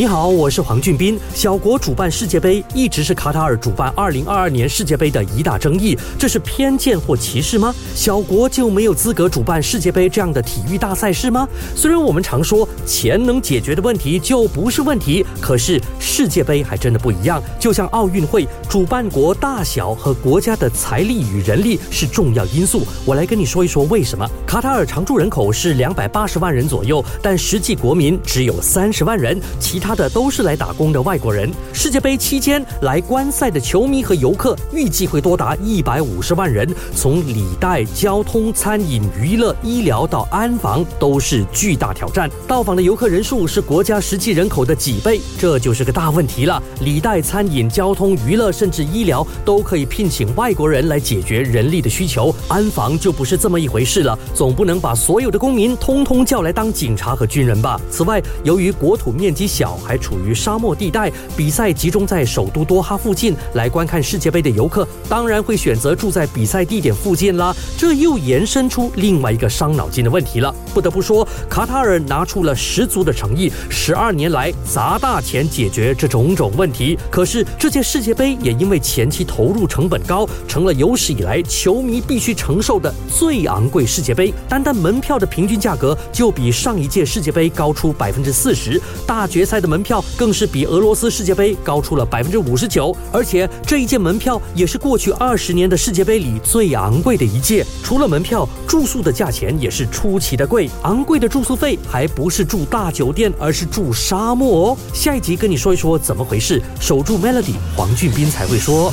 你好，我是黄俊斌。小国主办世界杯一直是卡塔尔主办2022年世界杯的一大争议，这是偏见或歧视吗？小国就没有资格主办世界杯这样的体育大赛事吗？虽然我们常说钱能解决的问题就不是问题，可是世界杯还真的不一样。就像奥运会，主办国大小和国家的财力与人力是重要因素。我来跟你说一说为什么。卡塔尔常住人口是两百八十万人左右，但实际国民只有三十万人，其他他的都是来打工的外国人。世界杯期间来观赛的球迷和游客预计会多达一百五十万人。从礼待、交通、餐饮、娱乐、医疗到安防，都是巨大挑战。到访的游客人数是国家实际人口的几倍，这就是个大问题了。礼待、餐饮、交通、娱乐，甚至医疗都可以聘请外国人来解决人力的需求。安防就不是这么一回事了，总不能把所有的公民通通叫来当警察和军人吧？此外，由于国土面积小，还处于沙漠地带，比赛集中在首都多哈附近，来观看世界杯的游客当然会选择住在比赛地点附近啦。这又延伸出另外一个伤脑筋的问题了。不得不说，卡塔尔拿出了十足的诚意，十二年来砸大钱解决这种种问题。可是这届世界杯也因为前期投入成本高，成了有史以来球迷必须承受的最昂贵世界杯。单单门票的平均价格就比上一届世界杯高出百分之四十，大决赛的门票。更是比俄罗斯世界杯高出了百分之五十九，而且这一届门票也是过去二十年的世界杯里最昂贵的一届。除了门票，住宿的价钱也是出奇的贵。昂贵的住宿费还不是住大酒店，而是住沙漠哦。下一集跟你说一说怎么回事。守住 Melody，黄俊斌才会说。